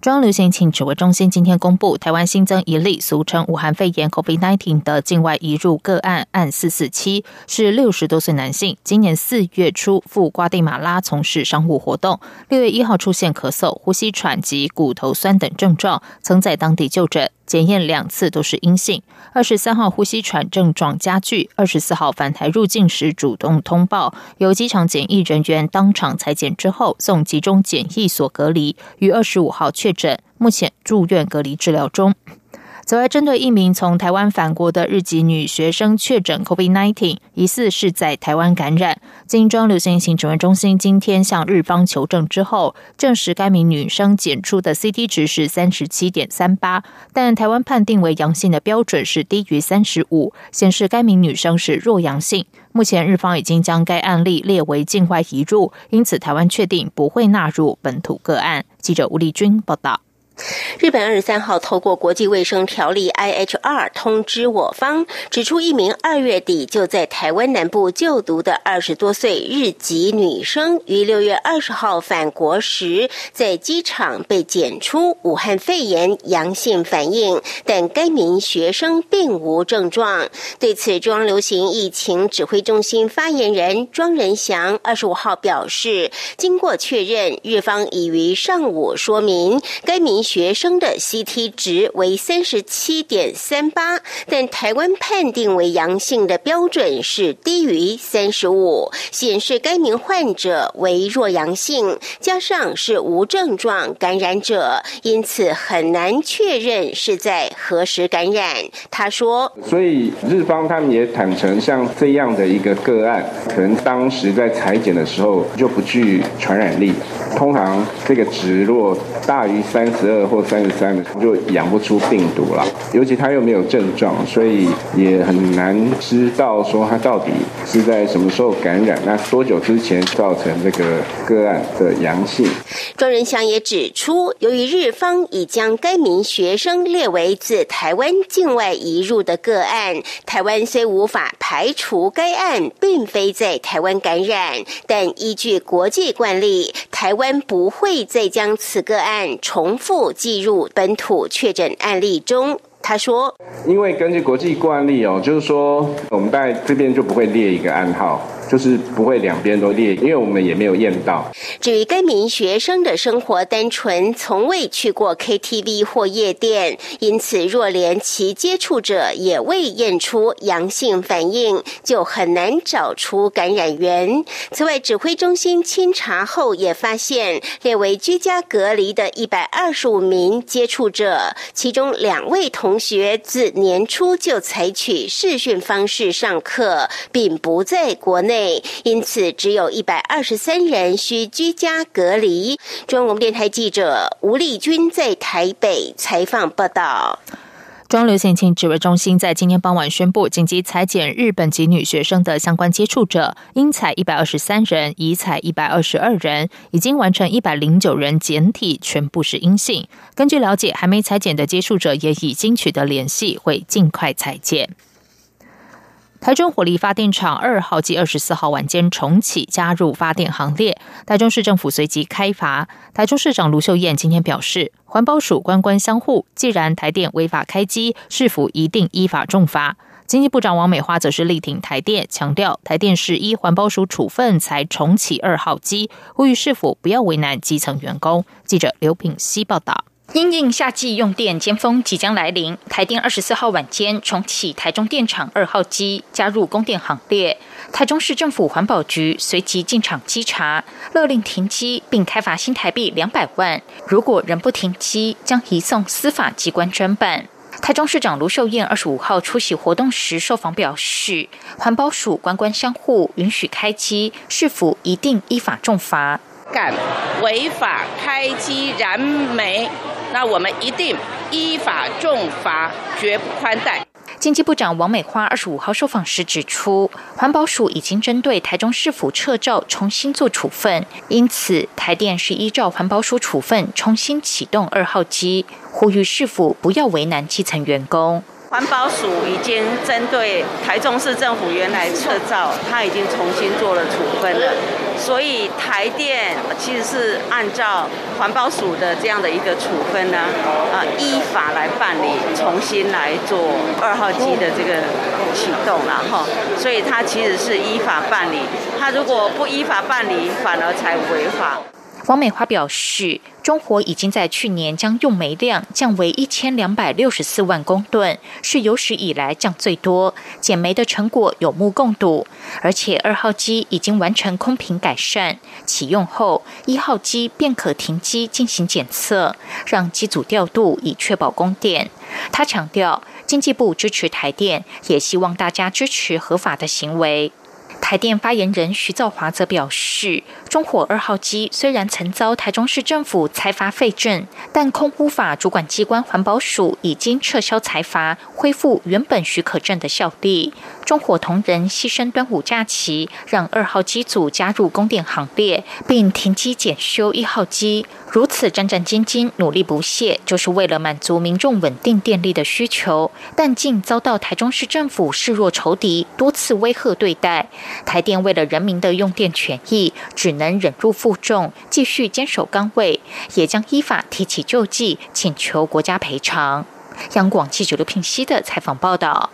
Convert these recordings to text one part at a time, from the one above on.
中央流行疫情指挥中心今天公布，台湾新增一例俗称武汉肺炎 （COVID-19） 的境外移入个案，案四四七，是六十多岁男性，今年四月初赴瓜地马拉从事商务活动，六月一号出现咳嗽、呼吸喘及骨头酸等症状，曾在当地就诊。检验两次都是阴性。二十三号呼吸喘症状加剧，二十四号返台入境时主动通报，由机场检疫人员当场裁剪之后送集中检疫所隔离，于二十五号确诊，目前住院隔离治疗中。此外，针对一名从台湾返国的日籍女学生确诊 COVID-19，疑似是在台湾感染。金庄流行疫情指挥中心今天向日方求证之后，证实该名女生检出的 CT 值是三十七点三八，但台湾判定为阳性的标准是低于三十五，显示该名女生是弱阳性。目前日方已经将该案例列为境外移入，因此台湾确定不会纳入本土个案。记者吴丽君报道。日本二十三号透过国际卫生条例 IHR 通知我方，指出一名二月底就在台湾南部就读的二十多岁日籍女生，于六月二十号返国时，在机场被检出武汉肺炎阳性反应，但该名学生并无症状。对此，中央流行疫情指挥中心发言人庄仁祥二十五号表示，经过确认，日方已于上午说明该名。学生的 CT 值为三十七点三八，但台湾判定为阳性的标准是低于三十五，显示该名患者为弱阳性，加上是无症状感染者，因此很难确认是在何时感染。他说：“所以日方他们也坦诚，像这样的一个个案，可能当时在裁剪的时候就不具传染力。通常这个值若大于三十二。”或三十三的就养不出病毒了，尤其他又没有症状，所以也很难知道说他到底是在什么时候感染，那多久之前造成这个个案的阳性。庄仁祥也指出，由于日方已将该名学生列为自台湾境外移入的个案，台湾虽无法排除该案并非在台湾感染，但依据国际惯例，台湾不会再将此个案重复计入本土确诊案例中。他说：“因为根据国际惯例哦，就是说我们在这边就不会列一个暗号。”就是不会两边都列，因为我们也没有验到。至于该名学生的生活单纯，从未去过 KTV 或夜店，因此若连其接触者也未验出阳性反应，就很难找出感染源。此外，指挥中心清查后也发现，列为居家隔离的一百二十五名接触者，其中两位同学自年初就采取视讯方式上课，并不在国内。因此，只有一百二十三人需居家隔离。中央电台记者吴丽君在台北采访报道。中流行情指挥中心在今天傍晚宣布，紧急裁减日本籍女学生的相关接触者，应采一百二十三人，已采一百二十二人，已经完成一百零九人检体，全部是阴性。根据了解，还没裁减的接触者也已经取得联系，会尽快裁减。台中火力发电厂二号机二十四号晚间重启，加入发电行列。台中市政府随即开罚。台中市长卢秀燕今天表示，环保署官官相护，既然台电违法开机，市府一定依法重罚。经济部长王美花则是力挺台电，强调台电是依环保署处分才重启二号机，呼吁市府不要为难基层员工。记者刘品希报道。因应夏季用电尖峰即将来临，台电二十四号晚间重启台中电厂二号机，加入供电行列。台中市政府环保局随即进场稽查，勒令停机，并开罚新台币两百万。如果仍不停机，将移送司法机关侦办。台中市长卢秀燕二十五号出席活动时受访表示，环保署官官相护，允许开机，是否一定依法重罚？敢违法开机燃煤，那我们一定依法重罚，绝不宽待。经济部长王美花二十五号受访时指出，环保署已经针对台中市府撤照重新做处分，因此台电是依照环保署处分重新启动二号机，呼吁市府不要为难基层员工。环保署已经针对台中市政府原来撤照，他已经重新做了处分了，所以台电其实是按照环保署的这样的一个处分呢，啊，依法来办理，重新来做二号机的这个启动了哈，所以他其实是依法办理，他如果不依法办理，反而才违法。王美花表示，中火已经在去年将用煤量降为一千两百六十四万公吨，是有史以来降最多，减煤的成果有目共睹。而且二号机已经完成空瓶改善，启用后一号机便可停机进行检测，让机组调度以确保供电。他强调，经济部支持台电，也希望大家支持合法的行为。台电发言人徐兆华则表示，中火二号机虽然曾遭台中市政府裁罚废证，但空污法主管机关环保署已经撤销裁罚，恢复原本许可证的效力。中火同仁牺牲端午假期，让二号机组加入供电行列，并停机检修一号机。如此战战兢兢、努力不懈，就是为了满足民众稳定电力的需求，但竟遭到台中市政府视若仇敌，多次威吓对待。台电为了人民的用电权益，只能忍辱负重，继续坚守岗位，也将依法提起救济，请求国家赔偿。央广记者刘平熙的采访报道。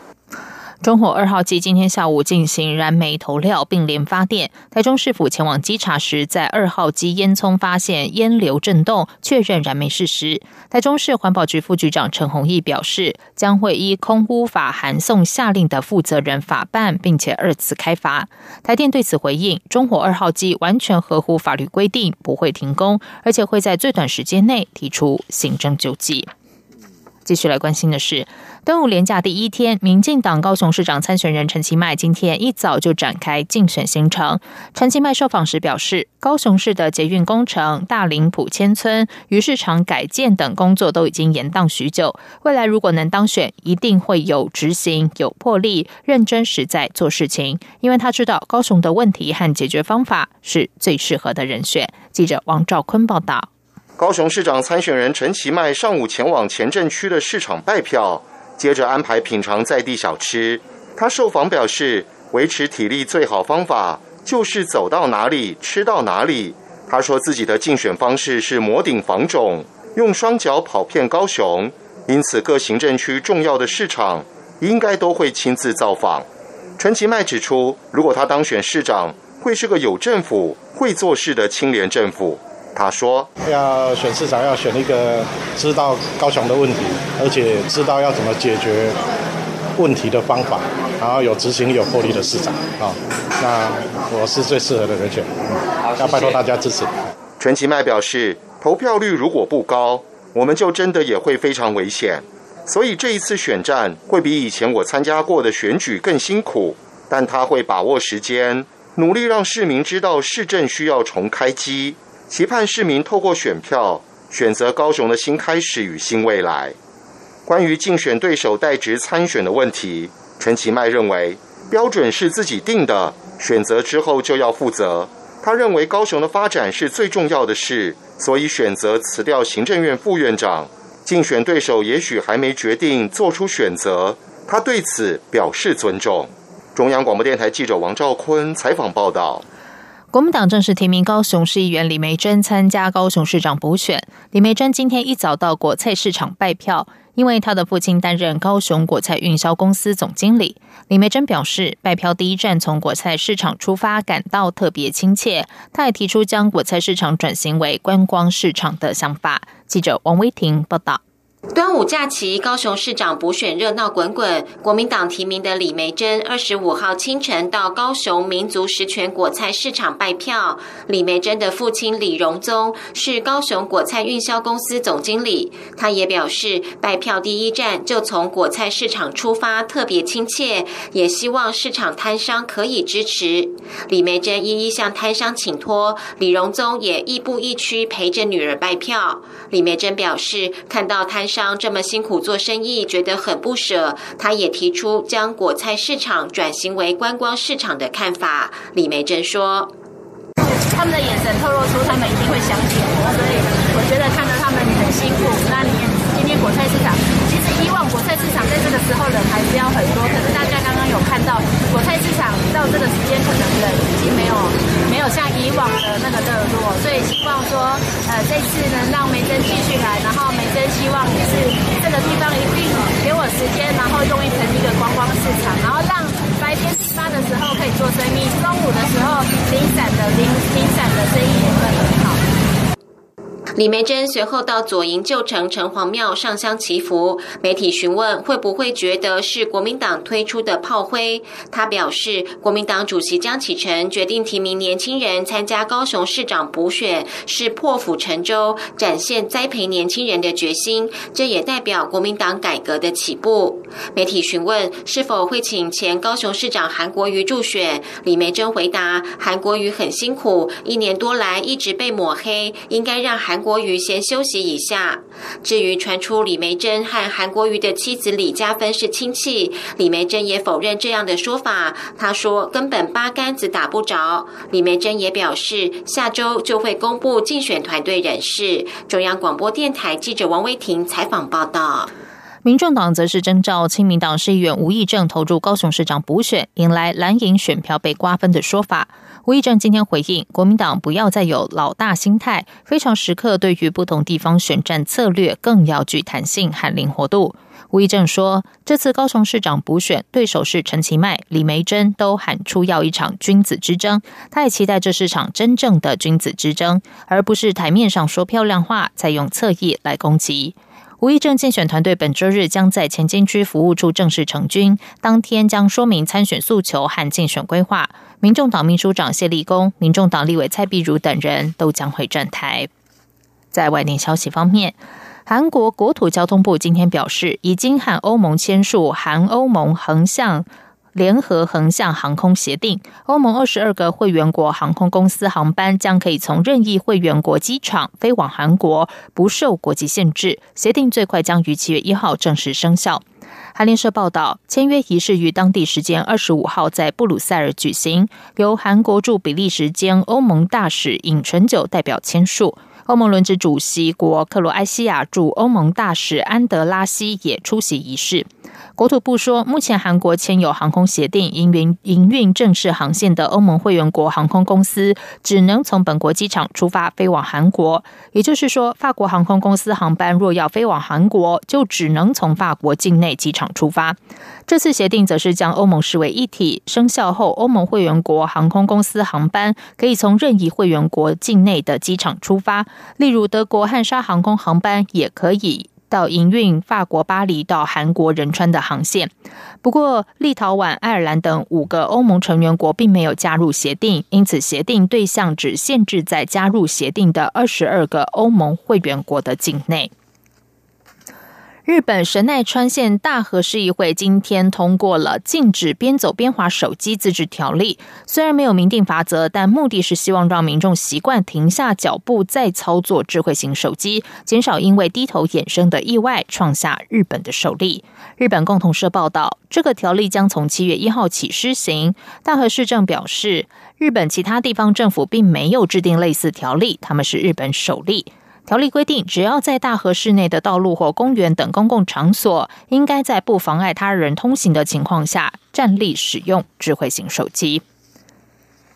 中火二号机今天下午进行燃煤投料并联发电。台中市府前往稽查时，在二号机烟囱发现烟流震动，确认燃煤事实。台中市环保局副局长陈宏毅表示，将会依空污法函送下令的负责人法办，并且二次开罚。台电对此回应，中火二号机完全合乎法律规定，不会停工，而且会在最短时间内提出行政救济。继续来关心的是，端午连假第一天，民进党高雄市长参选人陈其迈今天一早就展开竞选行程。陈其迈受访时表示，高雄市的捷运工程、大林埔迁村、鱼市场改建等工作都已经延宕许久。未来如果能当选，一定会有执行、有魄力、认真实在做事情。因为他知道高雄的问题和解决方法是最适合的人选。记者王兆坤报道。高雄市长参选人陈其迈上午前往前镇区的市场拜票，接着安排品尝在地小吃。他受访表示，维持体力最好方法就是走到哪里吃到哪里。他说自己的竞选方式是摩顶防肿，用双脚跑遍高雄，因此各行政区重要的市场应该都会亲自造访。陈其迈指出，如果他当选市长，会是个有政府、会做事的清廉政府。他说：“要选市长，要选一个知道高雄的问题，而且知道要怎么解决问题的方法，然后有执行有魄力的市长啊。那我是最适合的人选，嗯要拜托大家支持。”陈其迈表示，投票率如果不高，我们就真的也会非常危险。所以这一次选战会比以前我参加过的选举更辛苦，但他会把握时间，努力让市民知道市政需要重开机。期盼市民透过选票选择高雄的新开始与新未来。关于竞选对手代职参选的问题，陈其迈认为标准是自己定的，选择之后就要负责。他认为高雄的发展是最重要的事，所以选择辞掉行政院副院长。竞选对手也许还没决定做出选择，他对此表示尊重。中央广播电台记者王兆坤采访报道。国民党正式提名高雄市议员李梅珍参加高雄市长补选。李梅珍今天一早到果菜市场拜票，因为他的父亲担任高雄果菜运销公司总经理。李梅珍表示，拜票第一站从果菜市场出发，感到特别亲切。他也提出将果菜市场转型为观光市场的想法。记者王威婷报道。五假期，高雄市长补选热闹滚滚。国民党提名的李梅珍，二十五号清晨到高雄民族实权果菜市场拜票。李梅珍的父亲李荣宗是高雄果菜运销公司总经理，他也表示，拜票第一站就从果菜市场出发，特别亲切，也希望市场摊商可以支持。李梅珍一一向摊商请托，李荣宗也亦步亦趋陪着女儿拜票。李梅珍表示，看到摊。商这么辛苦做生意，觉得很不舍。他也提出将果菜市场转型为观光市场的看法。李梅珍说：“他们的眼神透露出他们一定会相信我，所以我觉得看到他们很辛苦。那你今天果菜市场，其实以往果菜市场在这个时候人还是要很多，可是大家刚刚有看到果菜市场到这个时间可能人已经没有没有像以往的那个热络，所以希望说，呃，这次能让梅珍继续来，然后梅希望就是这个地方一定给我时间，然后用一成一个观光市场，然后让。白天批发的时候可以做生意，中午的时候零散的零零散的生意也会很好。李梅珍随后到左营旧城城隍庙上香祈福。媒体询问会不会觉得是国民党推出的炮灰，他表示，国民党主席江启臣决定提名年轻人参加高雄市长补选，是破釜沉舟，展现栽培年轻人的决心。这也代表国民党改革的起步。媒体询问是否会请前高雄市长韩国瑜助选，李梅珍回答：韩国瑜很辛苦，一年多来一直被抹黑，应该让韩。国瑜先休息一下。至于传出李梅珍和韩国瑜的妻子李嘉芬是亲戚，李梅珍也否认这样的说法。她说根本八竿子打不着。李梅珍也表示，下周就会公布竞选团队人士。中央广播电台记者王威婷采访报道。民众党则是征召亲民党市议员吴益政投入高雄市长补选，引来蓝营选票被瓜分的说法。吴益政今天回应，国民党不要再有老大心态，非常时刻对于不同地方选战策略更要具弹性和灵活度。吴益政说，这次高雄市长补选，对手是陈其迈、李梅珍，都喊出要一场君子之争。他也期待这是场真正的君子之争，而不是台面上说漂亮话，再用侧翼来攻击。吴益政竞选团队本周日将在前金区服务处正式成军，当天将说明参选诉求和竞选规划。民众党秘书长谢立功、民众党立委蔡碧如等人都将会站台。在外电消息方面，韩国国土交通部今天表示，已经和欧盟签署韩欧盟横向。联合横向航空协定，欧盟二十二个会员国航空公司航班将可以从任意会员国机场飞往韩国，不受国际限制。协定最快将于七月一号正式生效。韩联社报道，签约仪式于当地时间二十五号在布鲁塞尔举行，由韩国驻比利时兼欧盟大使尹纯九代表签署。欧盟轮值主席国克罗埃西亚驻欧盟大使安德拉西也出席仪式。国土部说，目前韩国签有航空协定、营运营运正式航线的欧盟会员国航空公司，只能从本国机场出发飞往韩国。也就是说，法国航空公司航班若要飞往韩国，就只能从法国境内机场出发。这次协定则是将欧盟视为一体，生效后，欧盟会员国航空公司航班可以从任意会员国境内的机场出发，例如德国汉莎航空航班也可以到营运法国巴黎到韩国仁川的航线。不过，立陶宛、爱尔兰等五个欧盟成员国并没有加入协定，因此协定对象只限制在加入协定的二十二个欧盟会员国的境内。日本神奈川县大和市议会今天通过了禁止边走边滑手机自治条例。虽然没有明定罚则，但目的是希望让民众习惯停下脚步再操作智慧型手机，减少因为低头衍生的意外，创下日本的首例。日本共同社报道，这个条例将从七月一号起施行。大和市政表示，日本其他地方政府并没有制定类似条例，他们是日本首例。条例规定，只要在大河市内的道路或公园等公共场所，应该在不妨碍他人通行的情况下，站立使用智慧型手机。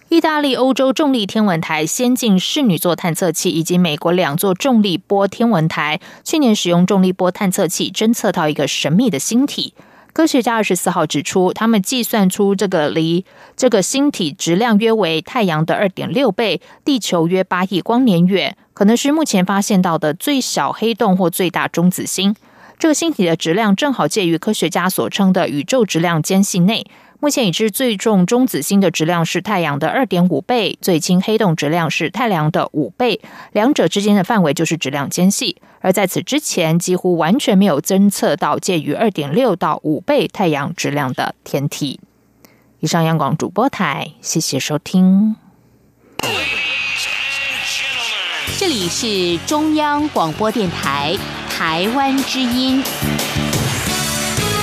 意大利欧洲重力天文台先进室女座探测器以及美国两座重力波天文台，去年使用重力波探测器侦测到一个神秘的星体。科学家二十四号指出，他们计算出这个离这个星体质量约为太阳的二点六倍，地球约八亿光年远。可能是目前发现到的最小黑洞或最大中子星。这个星体的质量正好介于科学家所称的宇宙质量间隙内。目前已知最重中子星的质量是太阳的二点五倍，最轻黑洞质量是太阳的五倍，两者之间的范围就是质量间隙。而在此之前，几乎完全没有侦测到介于二点六到五倍太阳质量的天体。以上，央广主播台，谢谢收听。这里是中央广播电台。台湾之音。